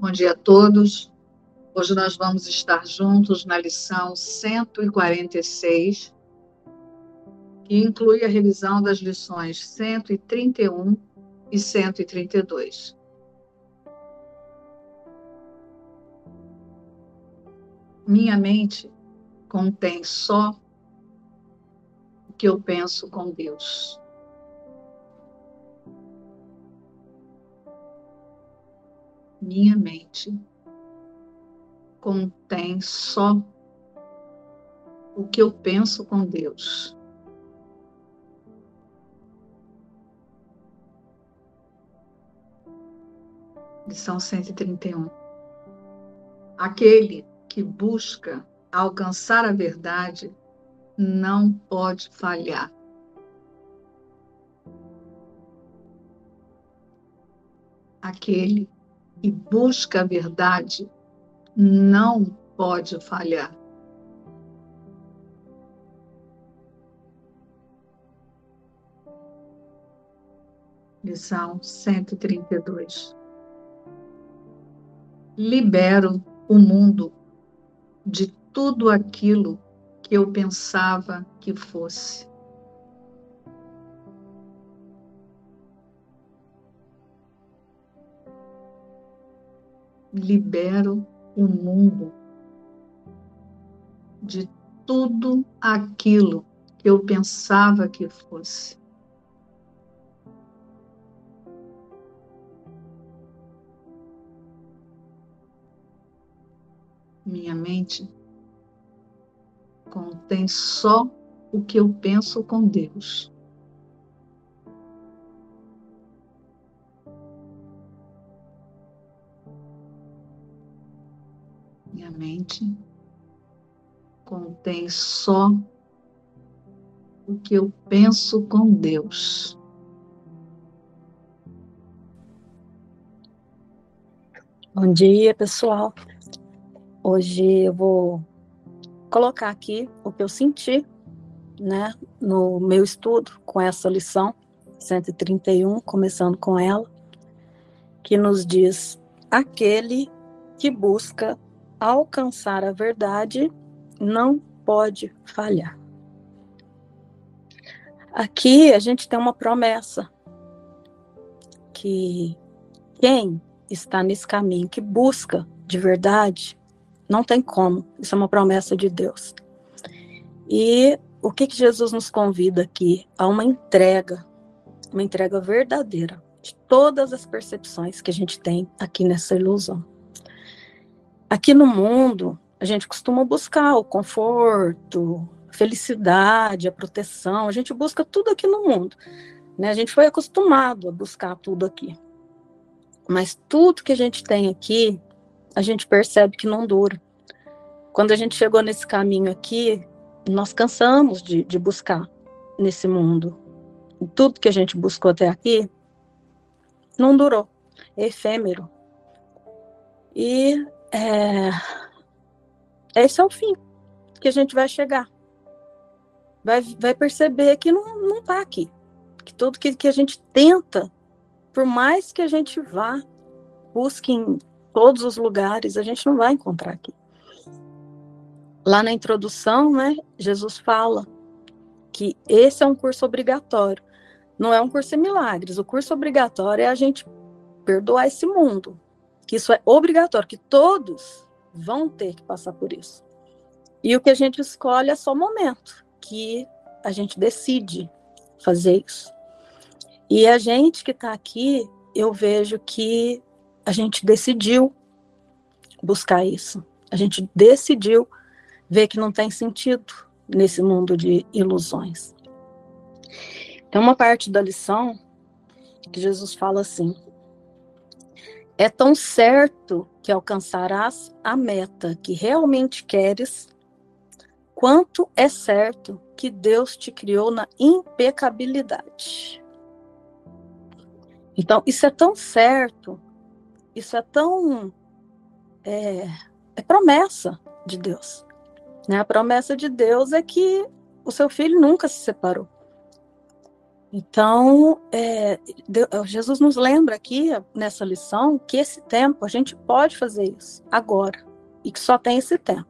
Bom dia a todos. Hoje nós vamos estar juntos na lição 146, que inclui a revisão das lições 131 e 132. Minha mente contém só o que eu penso com Deus. Minha mente contém só o que eu penso com Deus. Lição 131. Aquele que busca alcançar a verdade não pode falhar. Aquele e busca a verdade não pode falhar. Lição 132. Libero o mundo de tudo aquilo que eu pensava que fosse. Libero o mundo de tudo aquilo que eu pensava que fosse. Minha mente contém só o que eu penso com Deus. Mente contém só o que eu penso com Deus. Bom dia, pessoal. Hoje eu vou colocar aqui o que eu senti, né, no meu estudo com essa lição 131, começando com ela, que nos diz: aquele que busca alcançar a verdade não pode falhar. Aqui a gente tem uma promessa que quem está nesse caminho, que busca de verdade, não tem como. Isso é uma promessa de Deus. E o que, que Jesus nos convida aqui? A uma entrega, uma entrega verdadeira de todas as percepções que a gente tem aqui nessa ilusão. Aqui no mundo, a gente costuma buscar o conforto, a felicidade, a proteção, a gente busca tudo aqui no mundo. Né? A gente foi acostumado a buscar tudo aqui. Mas tudo que a gente tem aqui, a gente percebe que não dura. Quando a gente chegou nesse caminho aqui, nós cansamos de, de buscar nesse mundo. Tudo que a gente buscou até aqui não durou, é efêmero. E é, esse é o fim que a gente vai chegar. Vai, vai perceber que não, não tá aqui. Que tudo que, que a gente tenta, por mais que a gente vá, busque em todos os lugares, a gente não vai encontrar aqui. Lá na introdução, né, Jesus fala que esse é um curso obrigatório. Não é um curso de milagres. O curso obrigatório é a gente perdoar esse mundo, que isso é obrigatório, que todos vão ter que passar por isso. E o que a gente escolhe é só o momento que a gente decide fazer isso. E a gente que está aqui, eu vejo que a gente decidiu buscar isso. A gente decidiu ver que não tem sentido nesse mundo de ilusões. Tem uma parte da lição que Jesus fala assim: é tão certo que alcançarás a meta que realmente queres, quanto é certo que Deus te criou na impecabilidade. Então, isso é tão certo, isso é tão. É, é promessa de Deus. Né? A promessa de Deus é que o seu filho nunca se separou. Então, é, Jesus nos lembra aqui nessa lição que esse tempo a gente pode fazer isso agora e que só tem esse tempo.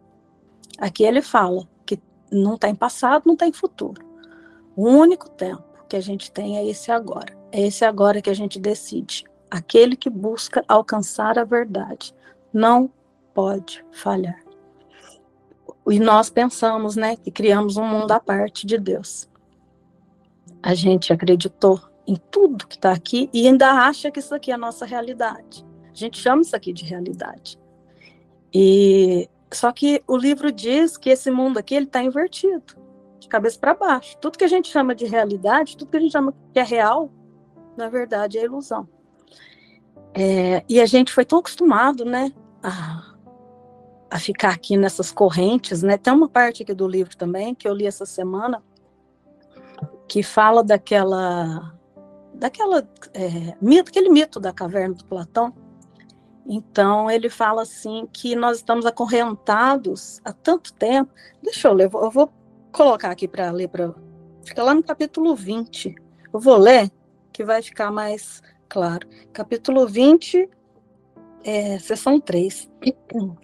Aqui ele fala que não tem passado, não tem futuro. O único tempo que a gente tem é esse agora. É esse agora que a gente decide. Aquele que busca alcançar a verdade não pode falhar. E nós pensamos, né, que criamos um mundo à parte de Deus. A gente acreditou em tudo que está aqui e ainda acha que isso aqui é a nossa realidade. A gente chama isso aqui de realidade. E só que o livro diz que esse mundo aqui ele está invertido, de cabeça para baixo. Tudo que a gente chama de realidade, tudo que a gente chama que é real, na verdade é ilusão. É, e a gente foi tão acostumado, né, a, a ficar aqui nessas correntes, né? Tem uma parte aqui do livro também que eu li essa semana que fala daquela daquela é, mito, aquele mito da caverna do Platão. Então ele fala assim que nós estamos acorrentados há tanto tempo. Deixa eu ler, eu vou colocar aqui para ler para fica lá no capítulo 20. Eu vou ler que vai ficar mais claro. Capítulo 20, é, seção 3.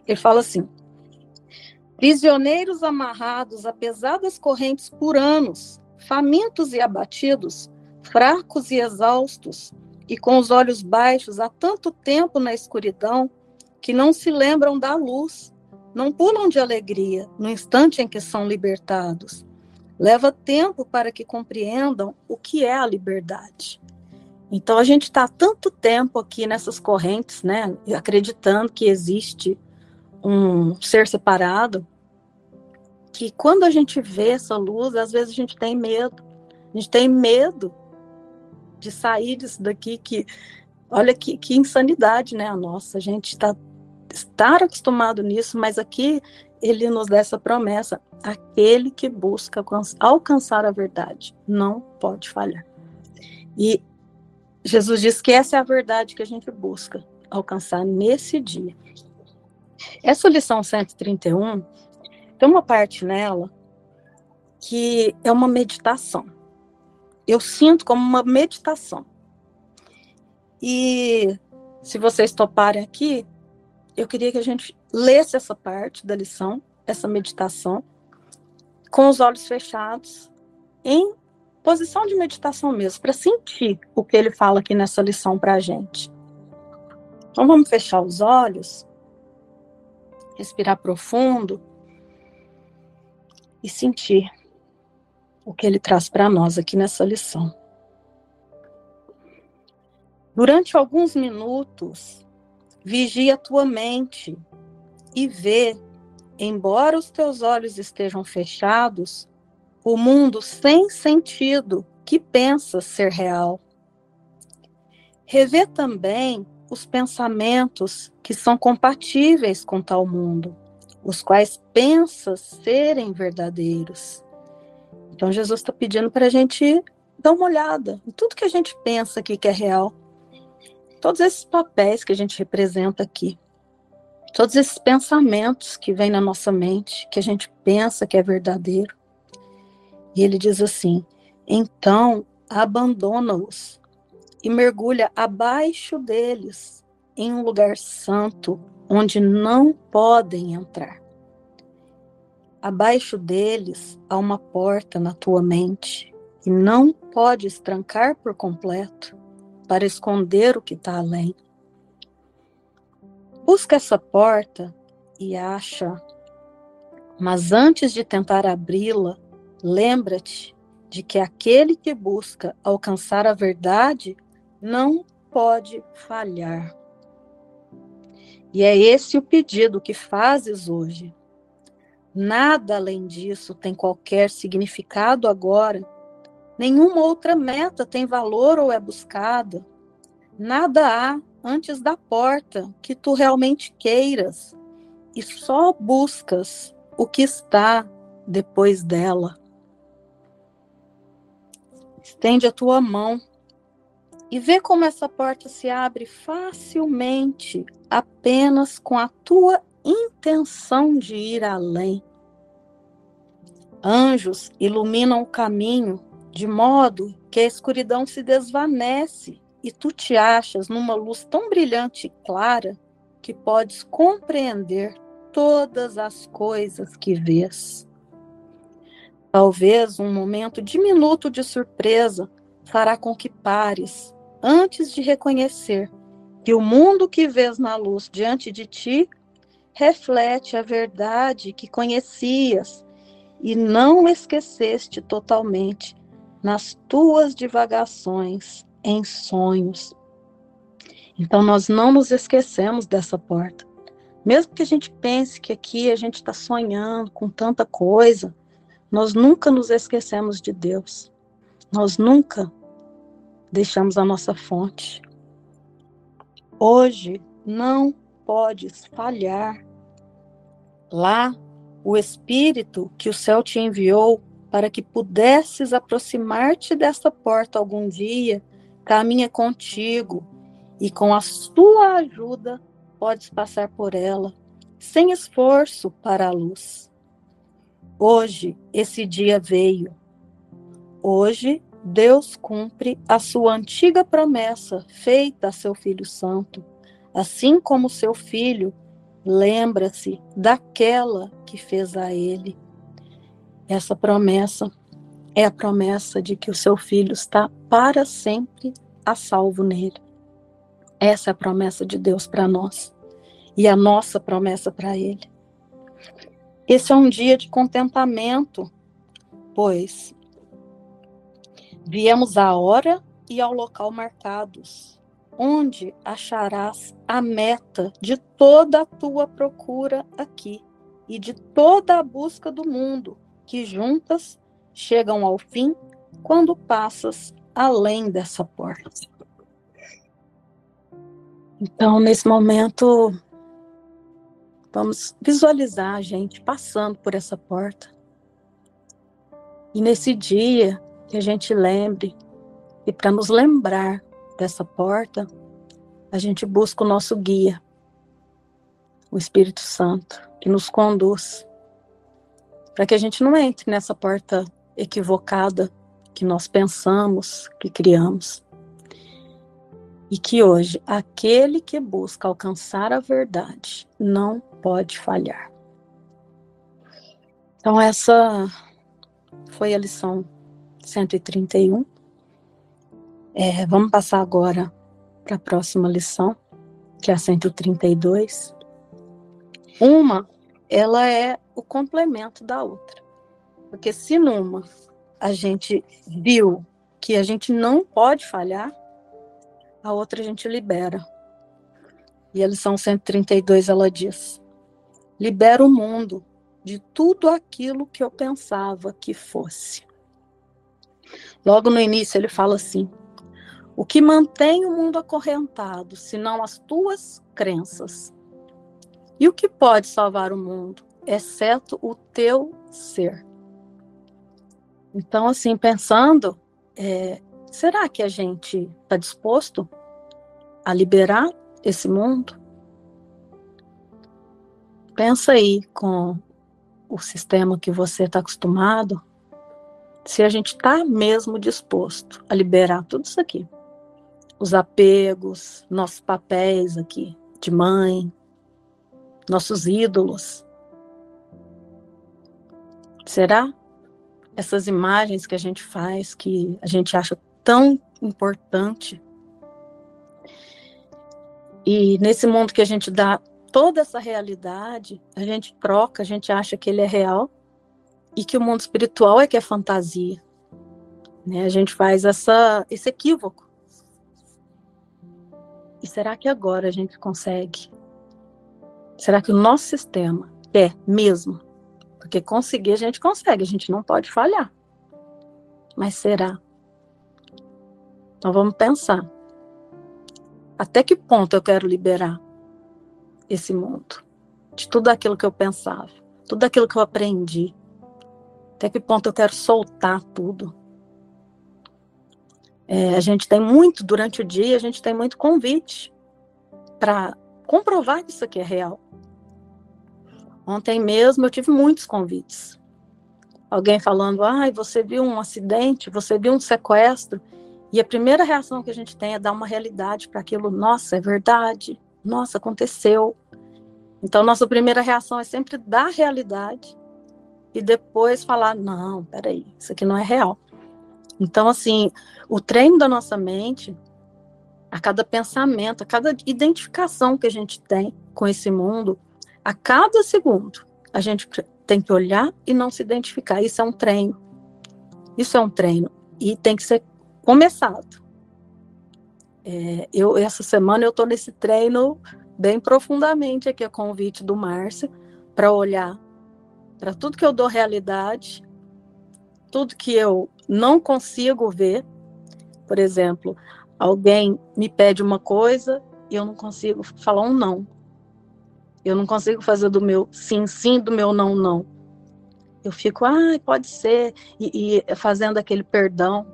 Ele fala assim: Prisioneiros amarrados a pesadas correntes por anos, famintos e abatidos, fracos e exaustos, e com os olhos baixos há tanto tempo na escuridão, que não se lembram da luz, não pulam de alegria no instante em que são libertados. Leva tempo para que compreendam o que é a liberdade. Então a gente está tanto tempo aqui nessas correntes, né, acreditando que existe um ser separado, que quando a gente vê essa luz, às vezes a gente tem medo. A gente tem medo de sair disso daqui que olha que, que insanidade, né, a nossa. A gente está estar acostumado nisso, mas aqui ele nos dá essa promessa: aquele que busca alcançar a verdade não pode falhar. E Jesus diz que essa é a verdade que a gente busca alcançar nesse dia. Essa lição 131 tem uma parte nela que é uma meditação. Eu sinto como uma meditação. E se vocês toparem aqui, eu queria que a gente lesse essa parte da lição, essa meditação, com os olhos fechados, em posição de meditação mesmo, para sentir o que ele fala aqui nessa lição para a gente. Então vamos fechar os olhos, respirar profundo e sentir o que ele traz para nós aqui nessa lição. Durante alguns minutos, vigia a tua mente e vê, embora os teus olhos estejam fechados, o mundo sem sentido que pensas ser real. Revê também os pensamentos que são compatíveis com tal mundo os quais pensas serem verdadeiros. Então, Jesus está pedindo para a gente dar uma olhada em tudo que a gente pensa aqui que é real, todos esses papéis que a gente representa aqui, todos esses pensamentos que vêm na nossa mente, que a gente pensa que é verdadeiro. E ele diz assim: então abandona-os e mergulha abaixo deles em um lugar santo onde não podem entrar. Abaixo deles há uma porta na tua mente e não podes trancar por completo para esconder o que está além. Busca essa porta e acha, mas antes de tentar abri-la, lembra-te de que aquele que busca alcançar a verdade não pode falhar. E é esse o pedido que fazes hoje. Nada além disso tem qualquer significado agora. Nenhuma outra meta tem valor ou é buscada. Nada há antes da porta que tu realmente queiras e só buscas o que está depois dela. Estende a tua mão e vê como essa porta se abre facilmente, apenas com a tua intenção de ir além. Anjos iluminam o caminho de modo que a escuridão se desvanece e tu te achas numa luz tão brilhante e clara que podes compreender todas as coisas que vês. Talvez um momento diminuto de surpresa fará com que pares antes de reconhecer que o mundo que vês na luz diante de ti reflete a verdade que conhecias e não esqueceste totalmente nas tuas divagações em sonhos. Então, nós não nos esquecemos dessa porta. Mesmo que a gente pense que aqui a gente está sonhando com tanta coisa, nós nunca nos esquecemos de Deus. Nós nunca deixamos a nossa fonte. Hoje não podes falhar. Lá, o Espírito que o céu te enviou para que pudesses aproximar-te desta porta algum dia, caminha contigo e com a sua ajuda podes passar por ela, sem esforço para a luz. Hoje esse dia veio. Hoje Deus cumpre a sua antiga promessa feita a seu Filho Santo, assim como seu filho lembra-se daquela que fez a ele. Essa promessa é a promessa de que o seu filho está para sempre a salvo nele. Essa é a promessa de Deus para nós e a nossa promessa para ele. Esse é um dia de contentamento, pois viemos à hora e ao local marcados onde acharás a meta de toda a tua procura aqui e de toda a busca do mundo, que juntas chegam ao fim quando passas além dessa porta. Então, nesse momento, vamos visualizar a gente passando por essa porta. E nesse dia, que a gente lembre, e para nos lembrar dessa porta, a gente busca o nosso guia, o Espírito Santo, que nos conduz, para que a gente não entre nessa porta equivocada que nós pensamos, que criamos. E que hoje aquele que busca alcançar a verdade não pode falhar. Então, essa foi a lição 131. É, vamos passar agora para a próxima lição, que é a 132. Uma, ela é o complemento da outra. Porque se numa a gente viu que a gente não pode falhar, a outra a gente libera. E a lição 132 ela diz: libera o mundo de tudo aquilo que eu pensava que fosse. Logo no início ele fala assim: o que mantém o mundo acorrentado, senão as tuas crenças? E o que pode salvar o mundo, exceto o teu ser? Então, assim, pensando, é, será que a gente está disposto a liberar esse mundo? Pensa aí com o sistema que você está acostumado, se a gente está mesmo disposto a liberar tudo isso aqui os apegos, nossos papéis aqui de mãe, nossos ídolos. Será essas imagens que a gente faz, que a gente acha tão importante, e nesse mundo que a gente dá toda essa realidade, a gente troca, a gente acha que ele é real e que o mundo espiritual é que é fantasia. Né? A gente faz essa, esse equívoco. E será que agora a gente consegue? Será que o nosso sistema é mesmo? Porque conseguir a gente consegue, a gente não pode falhar. Mas será? Então vamos pensar. Até que ponto eu quero liberar esse mundo? De tudo aquilo que eu pensava, tudo aquilo que eu aprendi. Até que ponto eu quero soltar tudo? É, a gente tem muito, durante o dia, a gente tem muito convite para comprovar que isso aqui é real. Ontem mesmo eu tive muitos convites. alguém falando, ai, você viu um acidente, você viu um sequestro, e a primeira reação que a gente tem é dar uma realidade para aquilo, nossa, é verdade, nossa, aconteceu. Então, nossa primeira reação é sempre dar realidade e depois falar, não, peraí, isso aqui não é real. Então, assim, o treino da nossa mente, a cada pensamento, a cada identificação que a gente tem com esse mundo, a cada segundo, a gente tem que olhar e não se identificar. Isso é um treino. Isso é um treino. E tem que ser começado. É, eu, essa semana eu estou nesse treino bem profundamente aqui, a convite do Márcio, para olhar para tudo que eu dou realidade, tudo que eu não consigo ver. Por exemplo, alguém me pede uma coisa e eu não consigo falar um não. Eu não consigo fazer do meu sim, sim, do meu não, não. Eu fico, ah, pode ser, e, e fazendo aquele perdão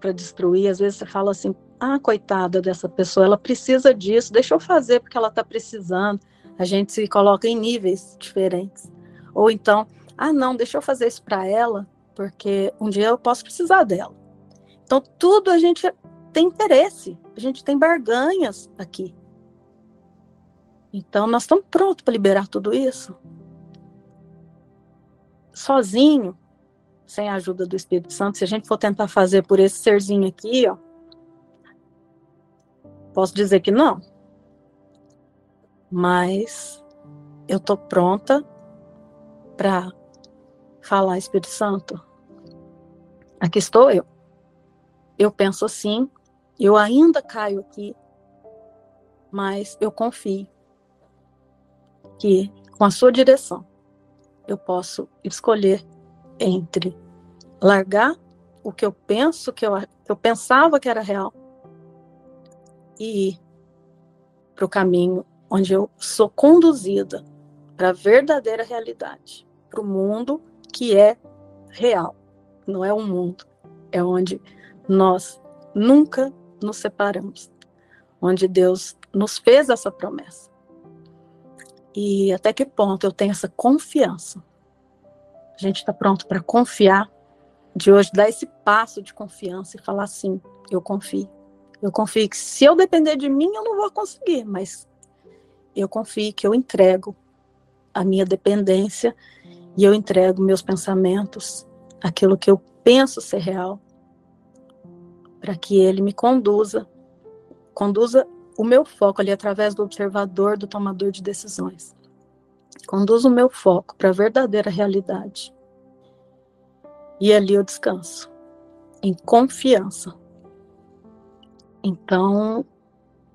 para destruir. Às vezes você fala assim, ah, coitada dessa pessoa, ela precisa disso, deixa eu fazer porque ela está precisando. A gente se coloca em níveis diferentes. Ou então, ah, não, deixa eu fazer isso para ela, porque um dia eu posso precisar dela. Então, tudo a gente tem interesse, a gente tem barganhas aqui. Então, nós estamos prontos para liberar tudo isso? Sozinho, sem a ajuda do Espírito Santo, se a gente for tentar fazer por esse serzinho aqui, ó, posso dizer que não. Mas eu tô pronta para falar, Espírito Santo. Aqui estou eu. Eu penso assim, eu ainda caio aqui, mas eu confio que com a sua direção eu posso escolher entre largar o que eu penso que eu, eu pensava que era real e ir para o caminho onde eu sou conduzida para a verdadeira realidade, para o mundo que é real, não é um mundo, é onde nós nunca nos separamos, onde Deus nos fez essa promessa. E até que ponto eu tenho essa confiança? A gente está pronto para confiar, de hoje dar esse passo de confiança e falar assim: eu confio. Eu confio que se eu depender de mim, eu não vou conseguir, mas eu confio que eu entrego a minha dependência e eu entrego meus pensamentos, aquilo que eu penso ser real, para que ele me conduza, conduza o meu foco ali através do observador, do tomador de decisões. Conduza o meu foco para a verdadeira realidade. E ali eu descanso, em confiança. Então,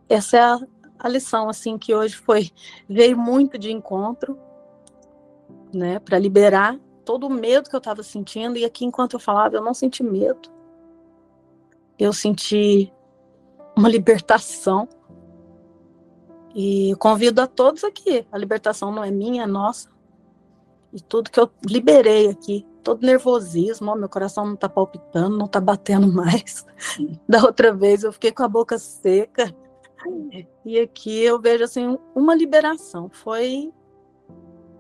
essa é a, a lição assim que hoje foi veio muito de encontro, né, para liberar todo o medo que eu estava sentindo e aqui enquanto eu falava eu não senti medo. Eu senti uma libertação e convido a todos aqui. A libertação não é minha, é nossa. E tudo que eu liberei aqui, todo nervosismo, ó, meu coração não tá palpitando, não tá batendo mais. Da outra vez eu fiquei com a boca seca. E aqui eu vejo assim uma liberação. Foi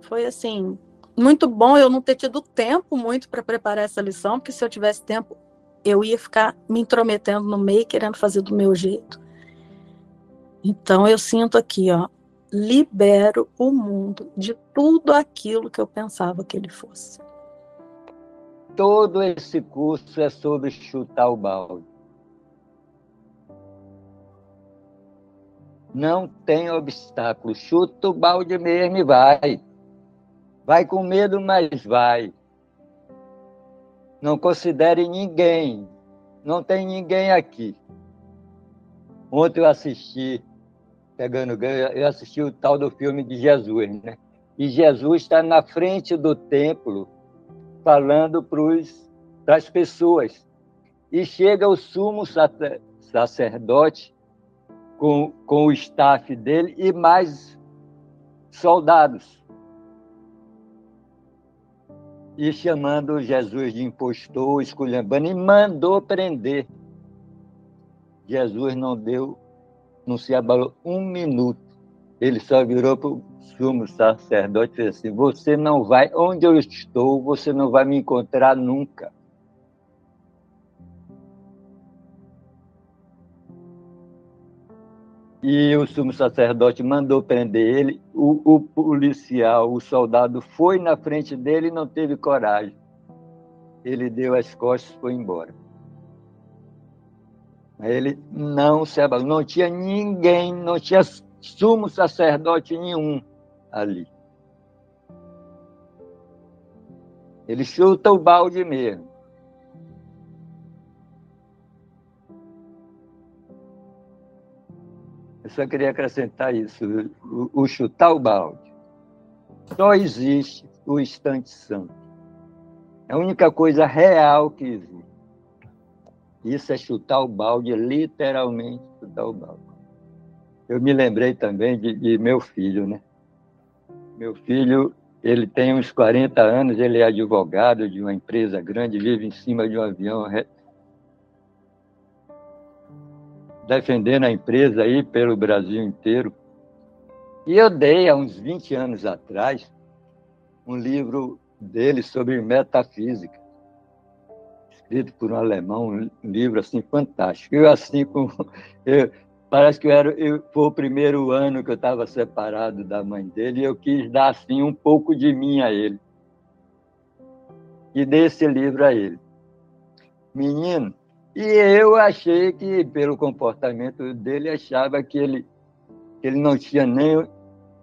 foi assim muito bom eu não ter tido tempo muito para preparar essa lição, porque se eu tivesse tempo eu ia ficar me intrometendo no meio, querendo fazer do meu jeito. Então eu sinto aqui, ó, libero o mundo de tudo aquilo que eu pensava que ele fosse. Todo esse curso é sobre chutar o balde. Não tem obstáculo. Chuta o balde mesmo e vai. Vai com medo, mas vai. Não considere ninguém. Não tem ninguém aqui. Ontem eu assisti pegando ganho, eu assisti o tal do filme de Jesus, né? E Jesus está na frente do templo falando para as pessoas. E chega o sumo sacerdote com, com o staff dele e mais soldados. E chamando Jesus de impostor, esculhambando, e mandou prender. Jesus não deu não se abalou um minuto. ele só virou para o sumo sacerdote e disse assim: Você não vai, onde eu estou, você não vai me encontrar nunca. E o sumo sacerdote mandou prender ele. O, o, policial, o soldado, foi na frente dele e não teve coragem. Ele deu as costas e foi embora. Ele não se abalou. Não tinha ninguém, não tinha sumo sacerdote nenhum ali. Ele chuta o balde mesmo. Eu só queria acrescentar isso, o, o chutar o balde. Só existe o instante santo. É a única coisa real que existe. Isso é chutar o balde, literalmente chutar o balde. Eu me lembrei também de, de meu filho, né? Meu filho, ele tem uns 40 anos, ele é advogado de uma empresa grande, vive em cima de um avião, defendendo a empresa aí pelo Brasil inteiro. E eu dei, há uns 20 anos atrás, um livro dele sobre metafísica, escrito por um alemão, um livro assim fantástico. Eu assim com eu, parece que eu era eu, foi o primeiro ano que eu estava separado da mãe dele e eu quis dar assim um pouco de mim a ele. E dei esse livro a ele. Menino, e eu achei que pelo comportamento dele achava que ele que ele não tinha nem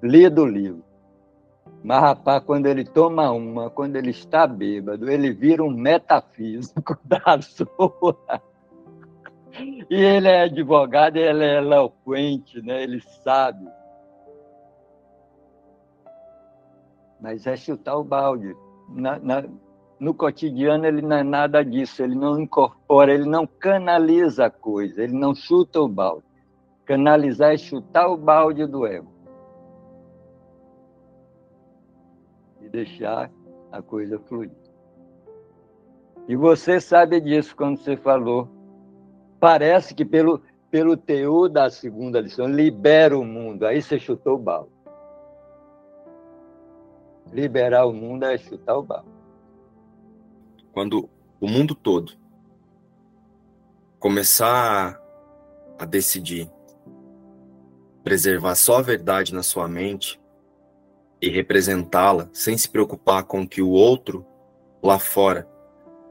lido o livro. Mas, rapaz, quando ele toma uma, quando ele está bêbado, ele vira um metafísico da sua. E ele é advogado, ele é eloquente, né? ele sabe. Mas é chutar o balde. Na, na, no cotidiano, ele não é nada disso, ele não incorpora, ele não canaliza a coisa, ele não chuta o balde. Canalizar é chutar o balde do ego. deixar a coisa fluir. E você sabe disso quando você falou. Parece que pelo, pelo teor da segunda lição, libera o mundo. Aí você chutou o balde. Liberar o mundo é chutar o balde. Quando o mundo todo começar a decidir preservar só a verdade na sua mente, e representá-la sem se preocupar com que o outro lá fora,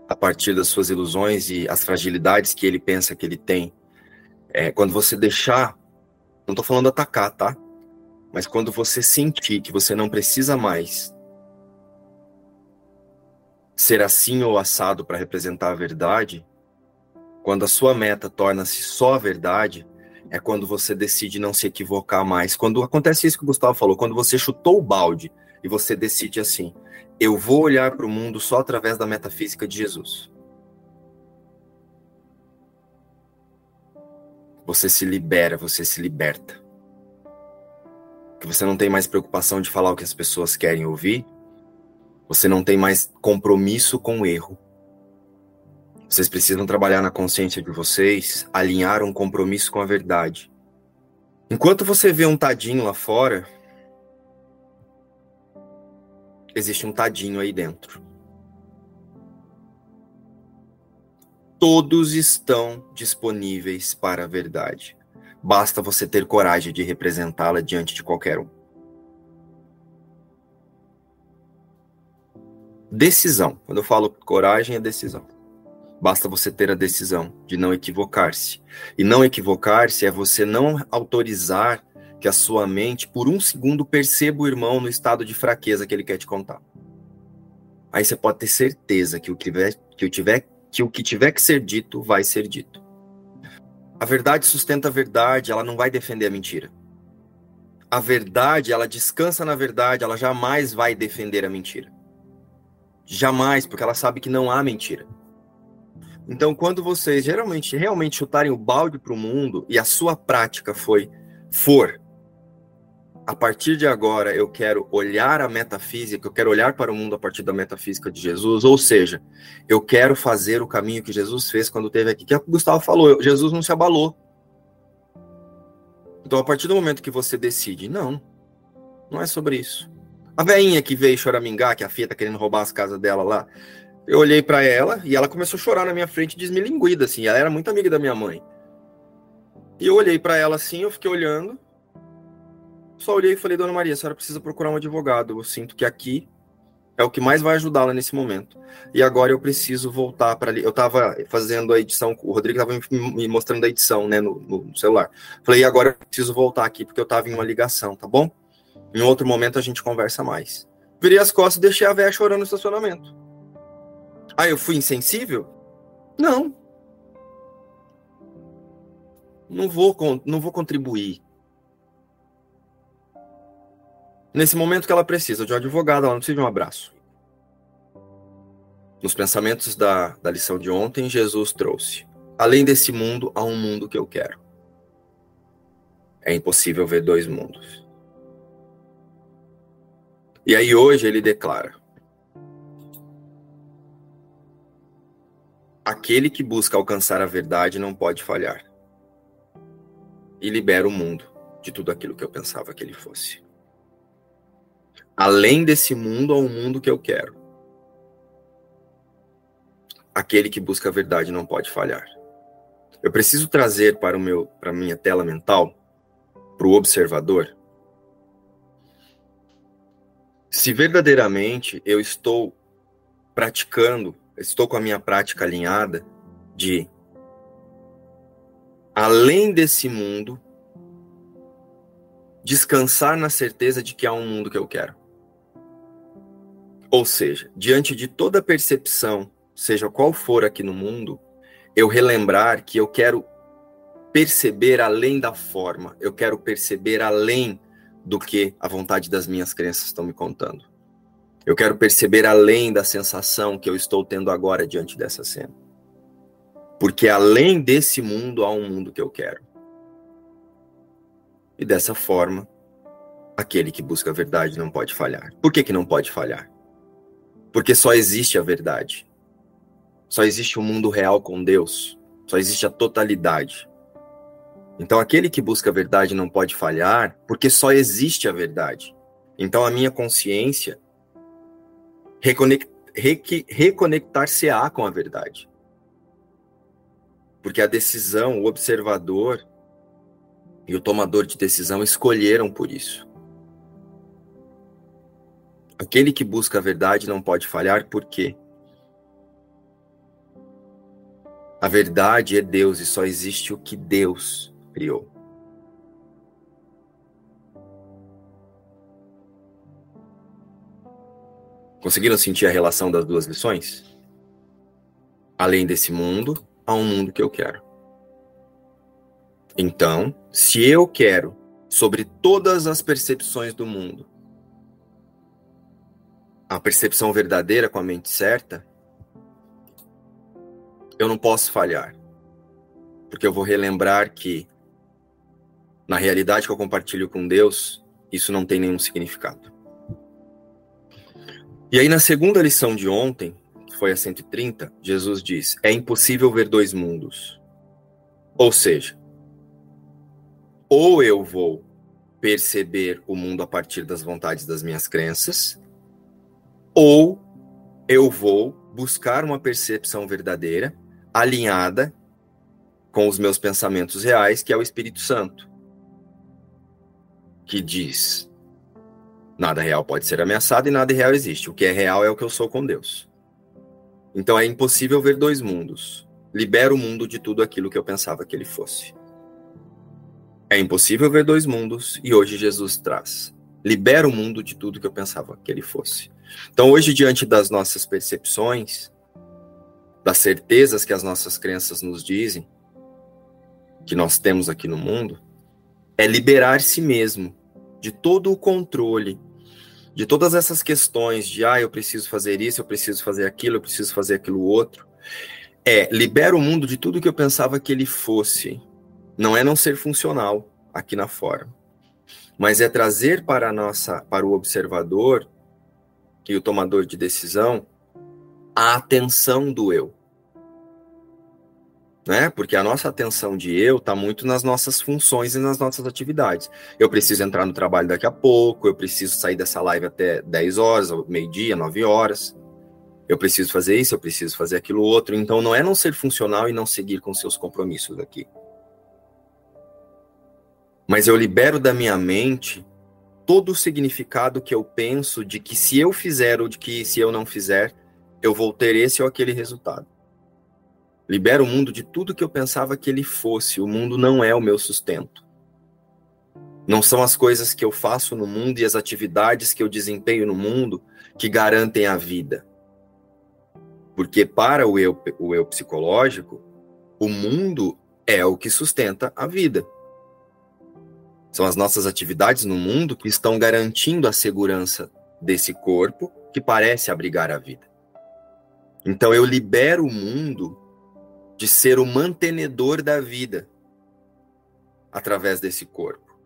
a partir das suas ilusões e as fragilidades que ele pensa que ele tem, é, quando você deixar, não estou falando atacar, tá? Mas quando você sentir que você não precisa mais ser assim ou assado para representar a verdade, quando a sua meta torna-se só a verdade, é quando você decide não se equivocar mais. Quando acontece isso que o Gustavo falou, quando você chutou o balde e você decide assim: eu vou olhar para o mundo só através da metafísica de Jesus. Você se libera, você se liberta. Que você não tem mais preocupação de falar o que as pessoas querem ouvir. Você não tem mais compromisso com o erro vocês precisam trabalhar na consciência de vocês, alinhar um compromisso com a verdade. Enquanto você vê um tadinho lá fora, existe um tadinho aí dentro. Todos estão disponíveis para a verdade. Basta você ter coragem de representá-la diante de qualquer um. Decisão. Quando eu falo coragem, é decisão. Basta você ter a decisão de não equivocar-se. E não equivocar-se é você não autorizar que a sua mente, por um segundo, perceba o irmão no estado de fraqueza que ele quer te contar. Aí você pode ter certeza que o que tiver que, eu tiver, que, o que tiver que ser dito vai ser dito. A verdade sustenta a verdade, ela não vai defender a mentira. A verdade, ela descansa na verdade, ela jamais vai defender a mentira. Jamais, porque ela sabe que não há mentira. Então, quando vocês geralmente realmente chutarem o balde para o mundo e a sua prática foi for a partir de agora eu quero olhar a metafísica, eu quero olhar para o mundo a partir da metafísica de Jesus, ou seja, eu quero fazer o caminho que Jesus fez quando teve aqui. Que é o que o Gustavo falou, Jesus não se abalou. Então, a partir do momento que você decide, não, não é sobre isso. A veinha que veio choramingar, que a filha tá querendo roubar as casas dela lá, eu olhei para ela e ela começou a chorar na minha frente, desmilinguida, assim. Ela era muito amiga da minha mãe. E eu olhei para ela assim, eu fiquei olhando. Só olhei e falei, Dona Maria, a senhora precisa procurar um advogado. Eu sinto que aqui é o que mais vai ajudá-la nesse momento. E agora eu preciso voltar para ali. Eu estava fazendo a edição, o Rodrigo estava me mostrando a edição, né, no, no, celular. Falei, e agora eu preciso voltar aqui porque eu estava em uma ligação, tá bom? Em outro momento a gente conversa mais. Virei as costas e deixei a véia chorando no estacionamento. Aí eu fui insensível? Não. Não vou, não vou contribuir. Nesse momento que ela precisa de um advogado, ela não precisa de um abraço. Nos pensamentos da, da lição de ontem, Jesus trouxe: além desse mundo, há um mundo que eu quero. É impossível ver dois mundos. E aí hoje ele declara: aquele que busca alcançar a verdade não pode falhar. E libera o mundo de tudo aquilo que eu pensava que ele fosse. Além desse mundo, há um mundo que eu quero. Aquele que busca a verdade não pode falhar. Eu preciso trazer para o meu, para minha tela mental, para o observador, se verdadeiramente eu estou praticando, estou com a minha prática alinhada de além desse mundo descansar na certeza de que há um mundo que eu quero. Ou seja, diante de toda percepção, seja qual for aqui no mundo, eu relembrar que eu quero perceber além da forma, eu quero perceber além do que a vontade das minhas crenças estão me contando. Eu quero perceber além da sensação que eu estou tendo agora diante dessa cena. Porque além desse mundo há um mundo que eu quero. E dessa forma, aquele que busca a verdade não pode falhar. Por que, que não pode falhar? Porque só existe a verdade. Só existe o mundo real com Deus. Só existe a totalidade. Então, aquele que busca a verdade não pode falhar, porque só existe a verdade. Então, a minha consciência reconect, reconectar-se-á com a verdade. Porque a decisão, o observador e o tomador de decisão escolheram por isso. Aquele que busca a verdade não pode falhar, por quê? A verdade é Deus e só existe o que Deus criou. Conseguiram sentir a relação das duas lições? Além desse mundo, há um mundo que eu quero. Então, se eu quero, sobre todas as percepções do mundo, a percepção verdadeira com a mente certa, eu não posso falhar. Porque eu vou relembrar que, na realidade que eu compartilho com Deus, isso não tem nenhum significado. E aí, na segunda lição de ontem, que foi a 130, Jesus diz: é impossível ver dois mundos. Ou seja, ou eu vou perceber o mundo a partir das vontades das minhas crenças, ou eu vou buscar uma percepção verdadeira, alinhada com os meus pensamentos reais, que é o Espírito Santo, que diz: nada real pode ser ameaçado e nada real existe. O que é real é o que eu sou com Deus. Então é impossível ver dois mundos. Libera o mundo de tudo aquilo que eu pensava que ele fosse. É impossível ver dois mundos e hoje Jesus traz. Libera o mundo de tudo que eu pensava que ele fosse. Então, hoje, diante das nossas percepções, das certezas que as nossas crenças nos dizem, que nós temos aqui no mundo, é liberar si mesmo de todo o controle, de todas essas questões de, ah, eu preciso fazer isso, eu preciso fazer aquilo, eu preciso fazer aquilo outro. É, libera o mundo de tudo que eu pensava que ele fosse. Não é não ser funcional aqui na forma, mas é trazer para nossa, para o observador e o tomador de decisão a atenção do eu. Né? Porque a nossa atenção de eu está muito nas nossas funções e nas nossas atividades. Eu preciso entrar no trabalho daqui a pouco, eu preciso sair dessa live até 10 horas, meio-dia, 9 horas. Eu preciso fazer isso, eu preciso fazer aquilo outro. Então não é não ser funcional e não seguir com seus compromissos aqui. Mas eu libero da minha mente todo o significado que eu penso de que se eu fizer ou de que se eu não fizer, eu vou ter esse ou aquele resultado. Libero o mundo de tudo que eu pensava que ele fosse. O mundo não é o meu sustento. Não são as coisas que eu faço no mundo e as atividades que eu desempenho no mundo que garantem a vida. Porque para o eu, o eu psicológico, o mundo é o que sustenta a vida. São as nossas atividades no mundo que estão garantindo a segurança desse corpo que parece abrigar a vida. Então eu libero o mundo de ser o mantenedor da vida através desse corpo.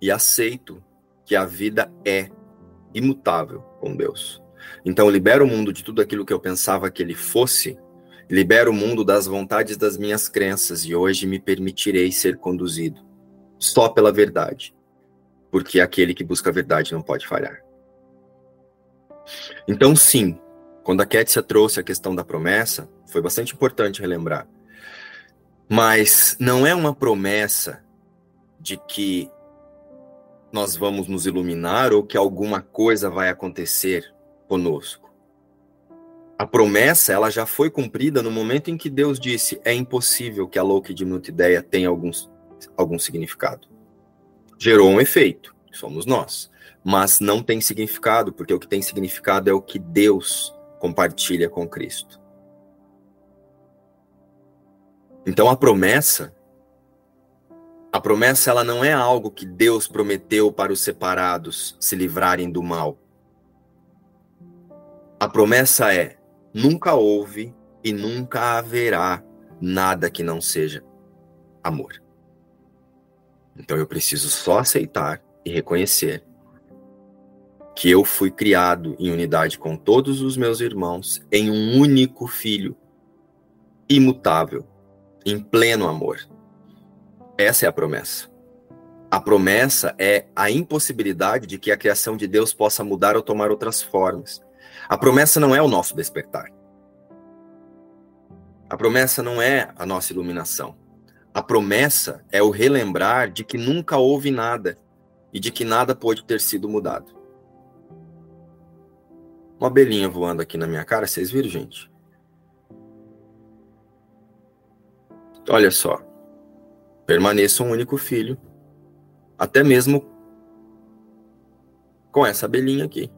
E aceito que a vida é imutável com Deus. Então libero o mundo de tudo aquilo que eu pensava que ele fosse, libero o mundo das vontades das minhas crenças e hoje me permitirei ser conduzido só pela verdade, porque aquele que busca a verdade não pode falhar. Então, sim, quando a Kétia trouxe a questão da promessa, foi bastante importante relembrar. Mas não é uma promessa de que nós vamos nos iluminar ou que alguma coisa vai acontecer conosco. A promessa, ela já foi cumprida no momento em que Deus disse: é impossível que a louca e diminuta ideia tenha alguns, algum significado. Gerou um efeito, somos nós. Mas não tem significado, porque o que tem significado é o que Deus compartilha com Cristo. Então a promessa a promessa ela não é algo que Deus prometeu para os separados se livrarem do mal. A promessa é: nunca houve e nunca haverá nada que não seja amor. Então eu preciso só aceitar e reconhecer que eu fui criado em unidade com todos os meus irmãos em um único filho, imutável, em pleno amor. Essa é a promessa. A promessa é a impossibilidade de que a criação de Deus possa mudar ou tomar outras formas. A promessa não é o nosso despertar. A promessa não é a nossa iluminação. A promessa é o relembrar de que nunca houve nada e de que nada pode ter sido mudado. Uma abelhinha voando aqui na minha cara, vocês viram, gente? Olha só. Permaneça um único filho, até mesmo com essa abelhinha aqui.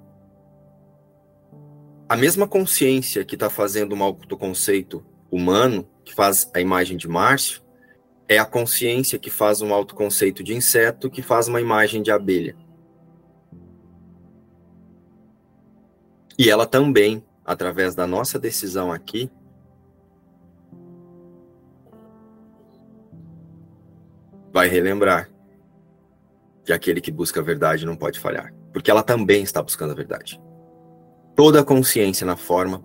A mesma consciência que está fazendo um autoconceito humano, que faz a imagem de Márcio, é a consciência que faz um autoconceito de inseto, que faz uma imagem de abelha. E ela também, através da nossa decisão aqui, vai relembrar que aquele que busca a verdade não pode falhar, porque ela também está buscando a verdade. Toda consciência na forma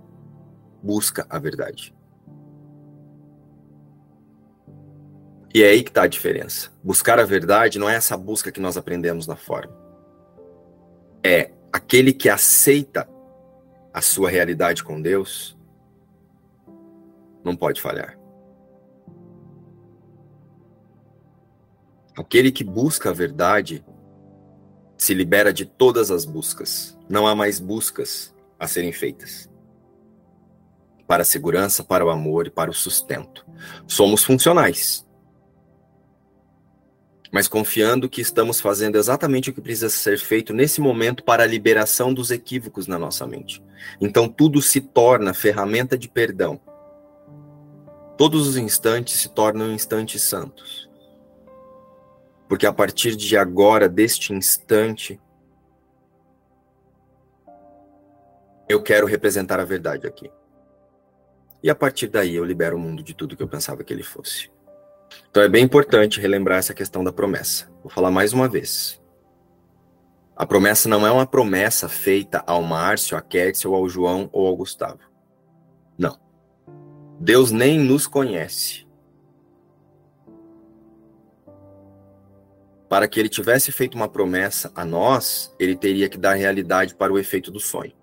busca a verdade. E é aí que está a diferença. Buscar a verdade não é essa busca que nós aprendemos na forma. É aquele que aceita a sua realidade com Deus, não pode falhar. Aquele que busca a verdade se libera de todas as buscas. Não há mais buscas a serem feitas. Para a segurança, para o amor e para o sustento. Somos funcionais mas confiando que estamos fazendo exatamente o que precisa ser feito nesse momento para a liberação dos equívocos na nossa mente. Então tudo se torna ferramenta de perdão. Todos os instantes se tornam instantes santos. Porque a partir de agora, deste instante, eu quero representar a verdade aqui. E a partir daí eu libero o mundo de tudo que eu pensava que ele fosse. Então é bem importante relembrar essa questão da promessa. Vou falar mais uma vez. A promessa não é uma promessa feita ao Márcio, a ou ao João ou ao Gustavo. Não. Deus nem nos conhece. Para que ele tivesse feito uma promessa a nós, ele teria que dar realidade para o efeito do sonho.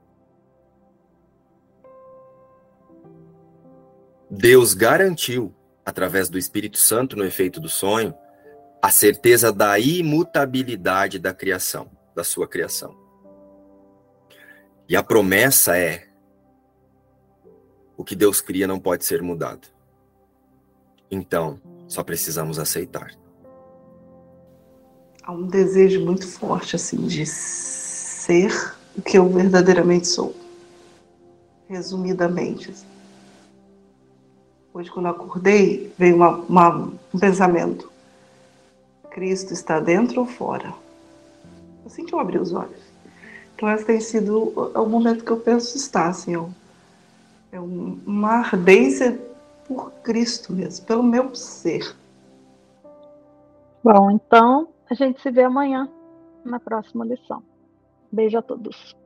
Deus garantiu, através do Espírito Santo no efeito do sonho, a certeza da imutabilidade da criação, da sua criação. E a promessa é: o que Deus cria não pode ser mudado. Então, só precisamos aceitar. Há um desejo muito forte, assim, de ser o que eu verdadeiramente sou. Resumidamente. Assim. Hoje, quando acordei, veio uma, uma, um pensamento Cristo está dentro ou fora? Assim que eu abri os olhos. Então, esse tem sido o, momento que eu penso estar, assim, é uma ardência por Cristo mesmo, pelo meu ser. Bom, então a gente se vê amanhã na próxima lição. Beijo a todos.